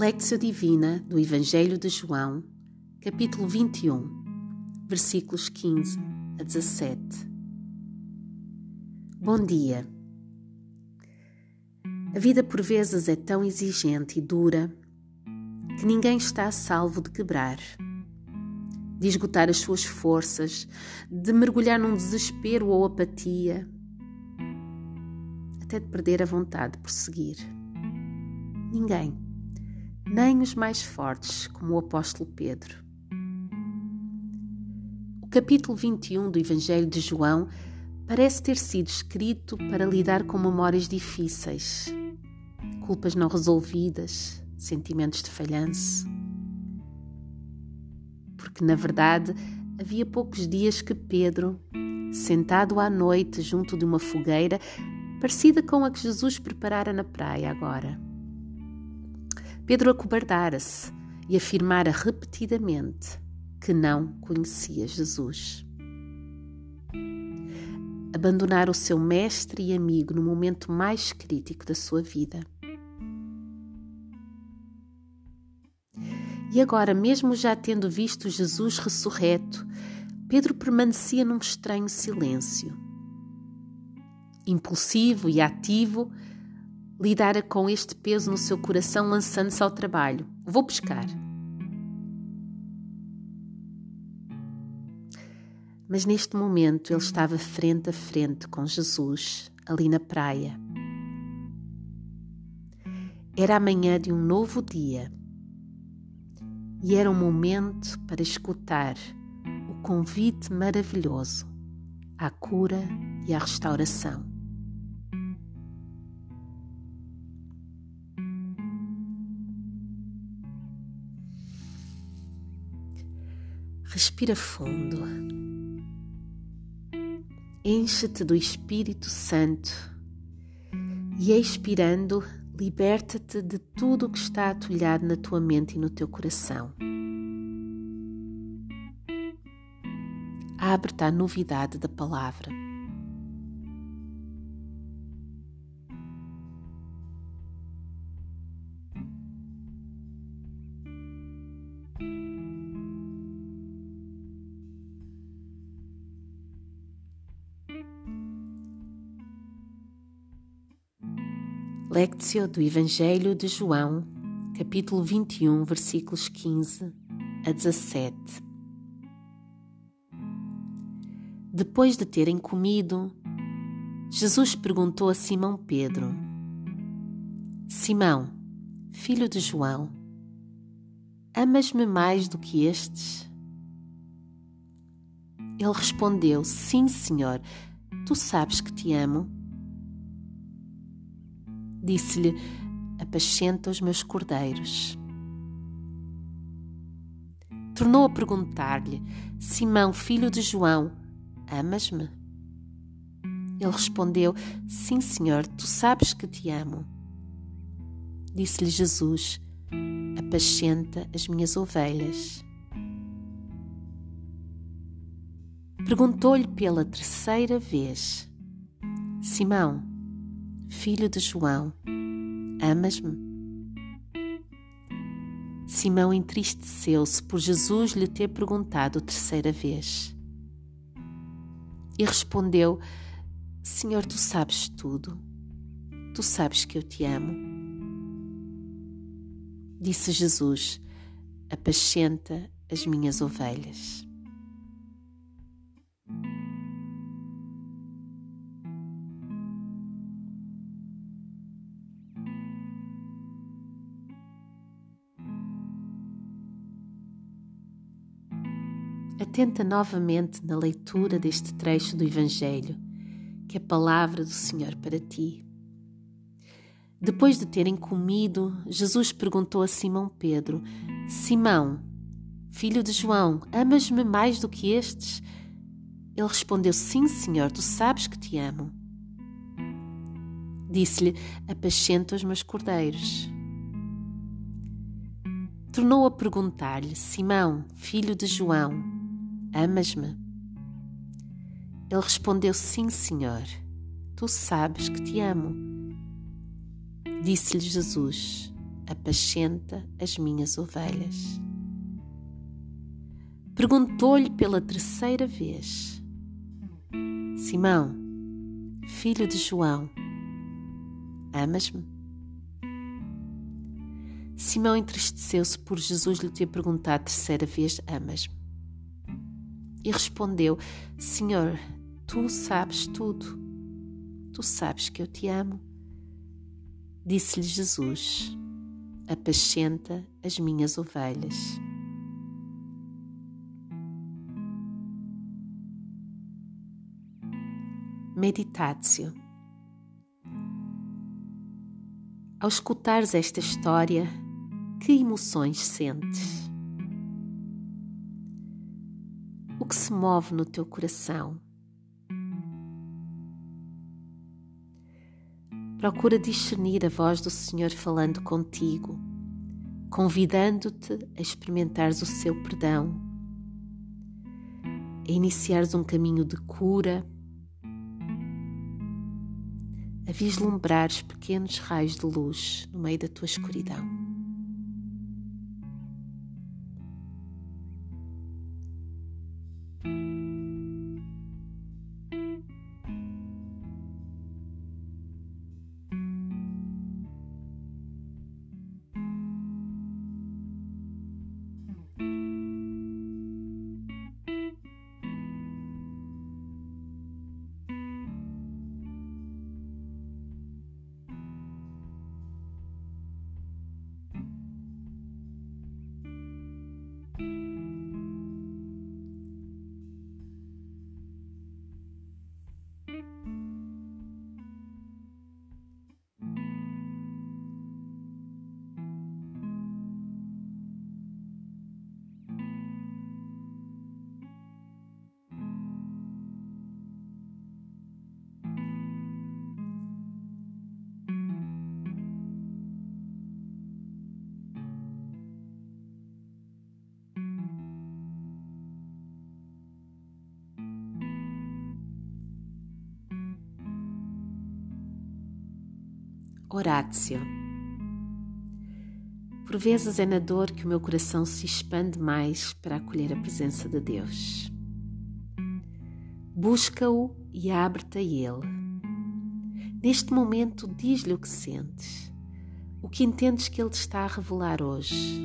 Lectio Divina do Evangelho de João, capítulo 21, versículos 15 a 17. Bom dia. A vida por vezes é tão exigente e dura que ninguém está a salvo de quebrar, de esgotar as suas forças, de mergulhar num desespero ou apatia, até de perder a vontade de prosseguir. Ninguém nem os mais fortes, como o apóstolo Pedro. O capítulo 21 do Evangelho de João parece ter sido escrito para lidar com memórias difíceis, culpas não resolvidas, sentimentos de falhanço. Porque, na verdade, havia poucos dias que Pedro, sentado à noite junto de uma fogueira, parecida com a que Jesus preparara na praia agora, Pedro acobardara-se e afirmara repetidamente que não conhecia Jesus. Abandonar o seu mestre e amigo no momento mais crítico da sua vida. E agora, mesmo já tendo visto Jesus ressurreto, Pedro permanecia num estranho silêncio. Impulsivo e ativo, lidara com este peso no seu coração, lançando-se ao trabalho. Vou pescar. Mas neste momento ele estava frente a frente com Jesus, ali na praia. Era a manhã de um novo dia e era um momento para escutar o convite maravilhoso à cura e à restauração. Respira fundo. Enche-te do Espírito Santo e, expirando, liberta-te de tudo o que está atulhado na tua mente e no teu coração. Abre-te à novidade da palavra. Lectio do Evangelho de João, capítulo 21, versículos 15 a 17. Depois de terem comido, Jesus perguntou a Simão Pedro: Simão, filho de João, amas-me mais do que estes? Ele respondeu: Sim, Senhor, tu sabes que te amo. Disse-lhe: Apacenta os meus cordeiros. Tornou a perguntar-lhe: Simão, filho de João, amas-me? Ele respondeu: Sim, Senhor, tu sabes que te amo. Disse-lhe Jesus: Apacenta as minhas ovelhas. Perguntou-lhe pela terceira vez: Simão, filho de João, amas-me? Simão entristeceu-se por Jesus lhe ter perguntado terceira vez. E respondeu: Senhor, tu sabes tudo. Tu sabes que eu te amo. Disse Jesus: Apacenta as minhas ovelhas. Atenta novamente na leitura deste trecho do Evangelho, que é a palavra do Senhor para ti. Depois de terem comido, Jesus perguntou a Simão Pedro: Simão, filho de João, amas-me mais do que estes? Ele respondeu: Sim, Senhor, tu sabes que te amo. Disse-lhe: Apacenta os meus cordeiros. Tornou a perguntar-lhe: Simão, filho de João, Amas-me? Ele respondeu: Sim, Senhor, tu sabes que te amo. Disse-lhe Jesus: apascenta as minhas ovelhas. Perguntou-lhe pela terceira vez: Simão, filho de João, amas-me? Simão entristeceu-se por Jesus lhe ter perguntado a terceira vez: Amas-me? E respondeu: Senhor, tu sabes tudo. Tu sabes que eu te amo. Disse-lhe Jesus: Apascenta as minhas ovelhas. Meditatio. Ao escutares esta história, que emoções sentes? Que se move no teu coração? Procura discernir a voz do Senhor falando contigo, convidando-te a experimentares o seu perdão, a iniciares um caminho de cura, a vislumbrares pequenos raios de luz no meio da tua escuridão. Horácio. Por vezes é na dor que o meu coração se expande mais para acolher a presença de Deus. Busca-o e abre-te a Ele. Neste momento, diz-lhe o que sentes, o que entendes que Ele te está a revelar hoje.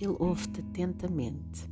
Ele ouve-te atentamente.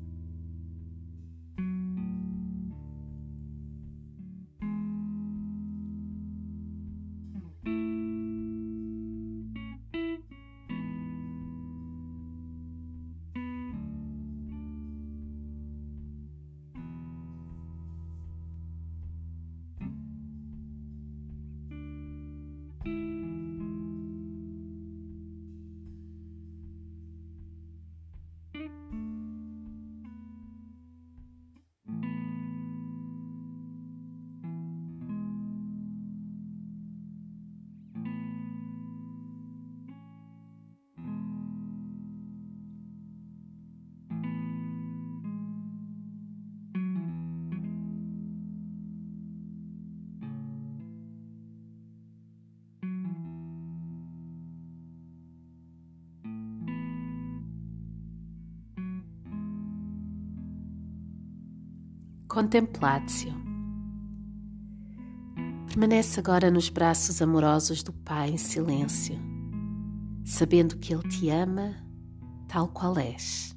Contemplatio. Permanece agora nos braços amorosos do Pai em silêncio, sabendo que Ele te ama tal qual és.